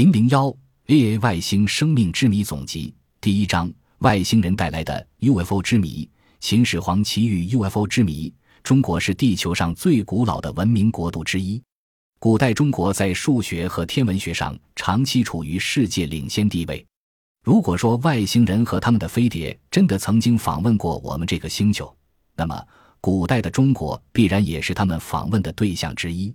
零零幺 A A 外星生命之谜总集第一章：外星人带来的 UFO 之谜。秦始皇奇遇 UFO 之谜。中国是地球上最古老的文明国度之一。古代中国在数学和天文学上长期处于世界领先地位。如果说外星人和他们的飞碟真的曾经访问过我们这个星球，那么古代的中国必然也是他们访问的对象之一。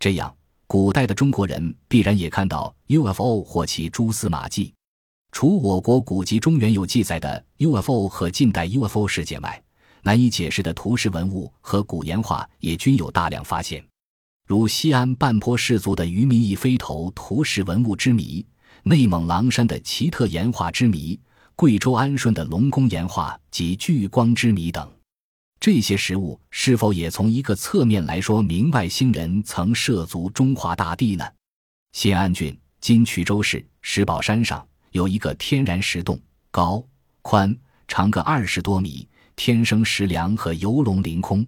这样。古代的中国人必然也看到 UFO 或其蛛丝马迹。除我国古籍中原有记载的 UFO 和近代 UFO 事件外，难以解释的图石文物和古岩画也均有大量发现，如西安半坡氏族的鱼民一飞头图石文物之谜、内蒙狼山的奇特岩画之谜、贵州安顺的龙宫岩画及聚光之谜等。这些食物是否也从一个侧面来说明外星人曾涉足中华大地呢？新安郡今衢州市石宝山上有一个天然石洞，高、宽、长个二十多米，天生石梁和游龙凌空，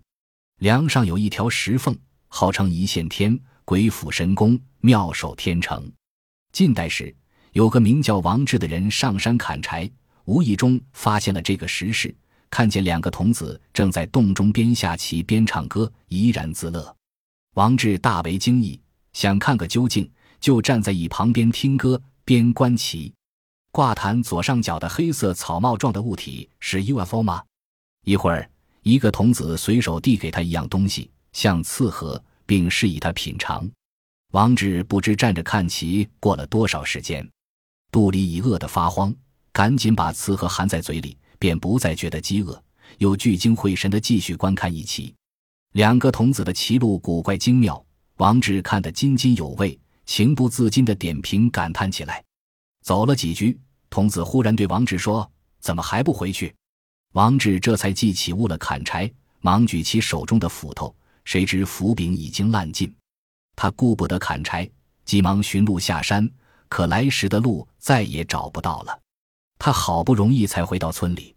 梁上有一条石缝，号称一线天，鬼斧神工，妙手天成。近代时，有个名叫王志的人上山砍柴，无意中发现了这个石室。看见两个童子正在洞中边下棋边唱歌，怡然自乐。王志大为惊异，想看个究竟，就站在椅旁边听歌边观棋。挂毯左上角的黑色草帽状的物体是 UFO 吗？一会儿，一个童子随手递给他一样东西，像刺核，并示意他品尝。王志不知站着看棋过了多少时间，肚里已饿得发慌，赶紧把刺核含在嘴里。便不再觉得饥饿，又聚精会神地继续观看一棋。两个童子的棋路古怪精妙，王志看得津津有味，情不自禁地点评感叹起来。走了几局，童子忽然对王志说：“怎么还不回去？”王志这才记起误了砍柴，忙举起手中的斧头，谁知斧柄已经烂尽，他顾不得砍柴，急忙寻路下山，可来时的路再也找不到了。他好不容易才回到村里，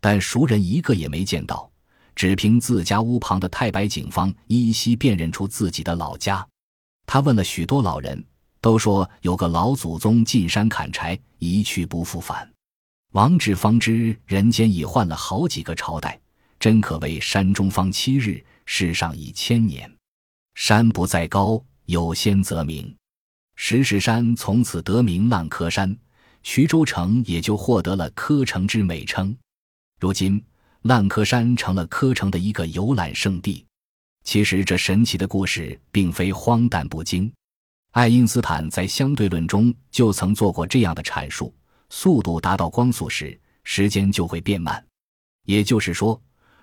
但熟人一个也没见到，只凭自家屋旁的太白警方依稀辨认出自己的老家。他问了许多老人，都说有个老祖宗进山砍柴，一去不复返。王志方知人间已换了好几个朝代，真可谓山中方七日，世上已千年。山不在高，有仙则名。石狮山从此得名烂柯山。徐州城也就获得了“柯城”之美称。如今，烂柯山成了柯城的一个游览胜地。其实，这神奇的故事并非荒诞不经。爱因斯坦在相对论中就曾做过这样的阐述：速度达到光速时，时间就会变慢。也就是说，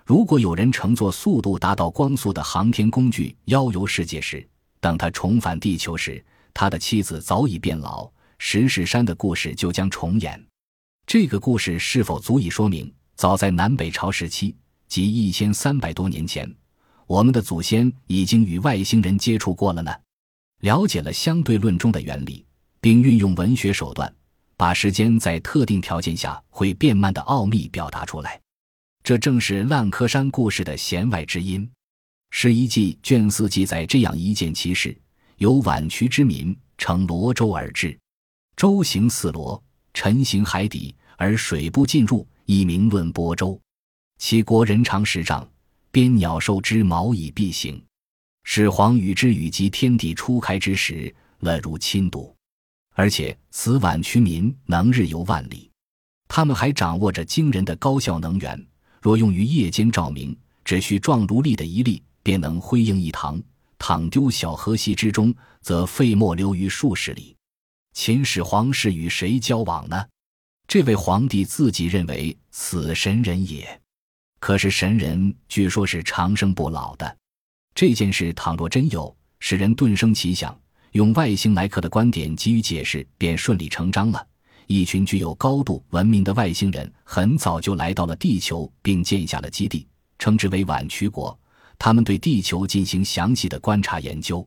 如果有人乘坐速度达到光速的航天工具遨游世界时，等他重返地球时，他的妻子早已变老。石室山的故事就将重演。这个故事是否足以说明，早在南北朝时期，即一千三百多年前，我们的祖先已经与外星人接触过了呢？了解了相对论中的原理，并运用文学手段，把时间在特定条件下会变慢的奥秘表达出来，这正是烂柯山故事的弦外之音。《十一记》卷四记载这样一件奇事：有宛渠之民乘罗舟而至。舟行四罗，沉行海底，而水不进入，以名论波舟。其国人长十丈，边鸟兽之毛以蔽形。始皇与之与及天地初开之时，乐如亲睹。而且此宛渠民能日游万里，他们还掌握着惊人的高效能源。若用于夜间照明，只需壮炉立的一粒，便能辉映一堂；倘丢小河溪之中，则废墨流于数十里。秦始皇是与谁交往呢？这位皇帝自己认为此神人也，可是神人据说是长生不老的。这件事倘若真有，使人顿生奇想，用外星来客的观点给予解释，便顺理成章了。一群具有高度文明的外星人，很早就来到了地球，并建下了基地，称之为宛渠国。他们对地球进行详细的观察研究。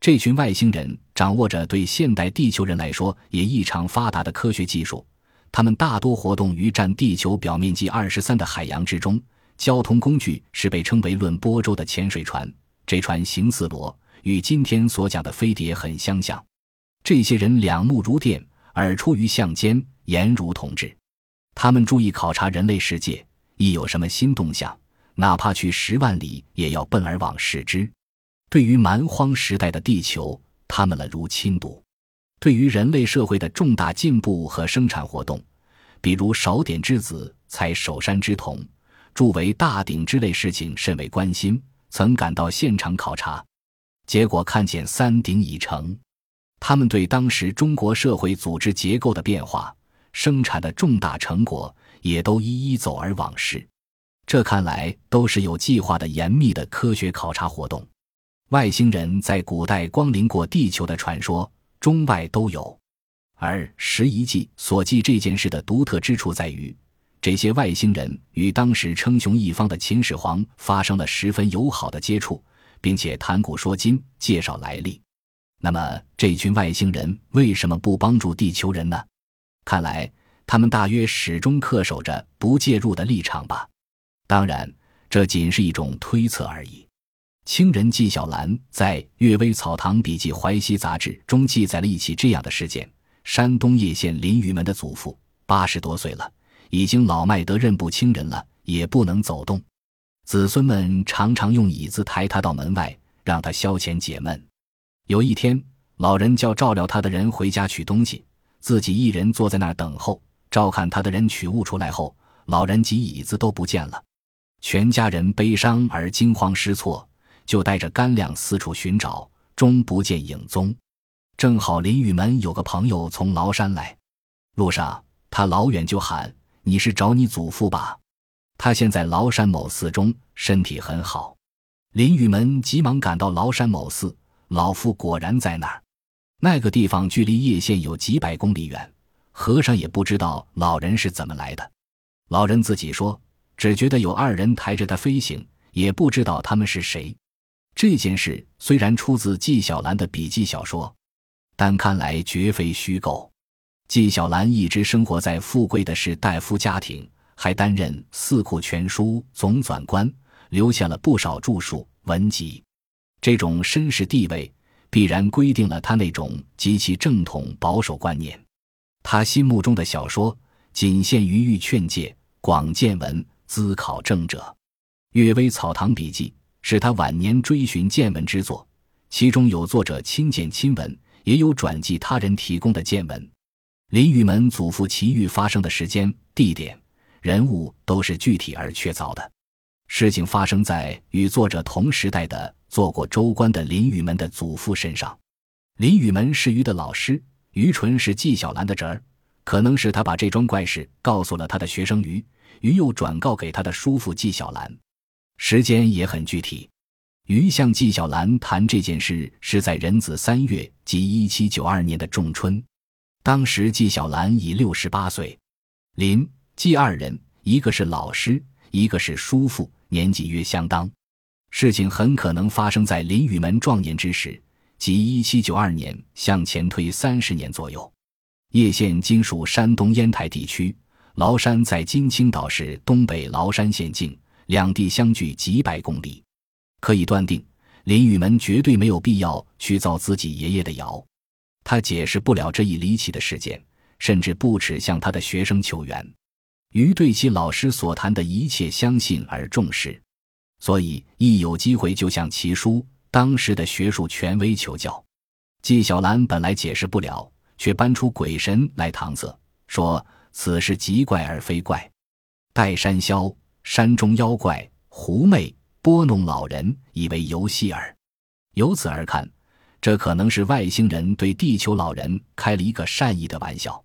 这群外星人掌握着对现代地球人来说也异常发达的科学技术，他们大多活动于占地球表面积二十三的海洋之中。交通工具是被称为“论波舟”的潜水船，这船形似螺，与今天所讲的飞碟很相像。这些人两目如电，耳出于象间，言如同志。他们注意考察人类世界，一有什么新动向，哪怕去十万里，也要奔而往视之。对于蛮荒时代的地球，他们了如亲睹；对于人类社会的重大进步和生产活动，比如少点之子采首山之铜，铸为大鼎之类事情，甚为关心，曾赶到现场考察。结果看见三鼎已成，他们对当时中国社会组织结构的变化。生产的重大成果也都一一走而往事，这看来都是有计划的严密的科学考察活动。外星人在古代光临过地球的传说中外都有，而《拾遗记》所记这件事的独特之处在于，这些外星人与当时称雄一方的秦始皇发生了十分友好的接触，并且谈古说今，介绍来历。那么，这群外星人为什么不帮助地球人呢？看来，他们大约始终恪守着不介入的立场吧。当然，这仅是一种推测而已。清人纪晓岚在《阅微草堂笔记淮西杂志》中记载了一起这样的事件：山东叶县林雨门的祖父八十多岁了，已经老迈得认不清人了，也不能走动。子孙们常常用椅子抬他到门外，让他消遣解闷。有一天，老人叫照料他的人回家取东西。自己一人坐在那儿等候，照看他的人取物出来后，老人及椅子都不见了。全家人悲伤而惊慌失措，就带着干粮四处寻找，终不见影踪。正好林雨门有个朋友从崂山来，路上他老远就喊：“你是找你祖父吧？他现在崂山某寺中，身体很好。”林雨门急忙赶到崂山某寺，老夫果然在那儿。那个地方距离叶县有几百公里远，和尚也不知道老人是怎么来的。老人自己说，只觉得有二人抬着他飞行，也不知道他们是谁。这件事虽然出自纪晓岚的笔记小说，但看来绝非虚构。纪晓岚一直生活在富贵的士大夫家庭，还担任《四库全书》总纂官，留下了不少著述文集。这种绅士地位。必然规定了他那种极其正统保守观念。他心目中的小说仅限于欲劝诫、广见闻、资考证者。《阅微草堂笔记》是他晚年追寻见闻之作，其中有作者亲见亲闻，也有转记他人提供的见闻。林雨门祖父奇遇发生的时间、地点、人物都是具体而确凿的。事情发生在与作者同时代的。做过州官的林雨门的祖父身上，林雨门是于的老师，于纯是纪晓岚的侄儿，可能是他把这桩怪事告诉了他的学生于，于又转告给他的叔父纪晓岚，时间也很具体。于向纪晓岚谈这件事是在壬子三月，即一七九二年的仲春，当时纪晓岚已六十八岁，林纪二人一个是老师，一个是叔父，年纪约相当。事情很可能发生在林雨门壮年之时，即一七九二年，向前推三十年左右。叶县今属山东烟台地区，崂山在今青岛市东北崂山县境，两地相距几百公里。可以断定，林雨门绝对没有必要去造自己爷爷的谣。他解释不了这一离奇的事件，甚至不耻向他的学生求援。于对其老师所谈的一切相信而重视。所以，一有机会就向其叔当时的学术权威求教。纪晓岚本来解释不了，却搬出鬼神来搪塞，说此事极怪而非怪，待山魈、山中妖怪、狐媚拨弄老人，以为游戏耳。由此而看，这可能是外星人对地球老人开了一个善意的玩笑。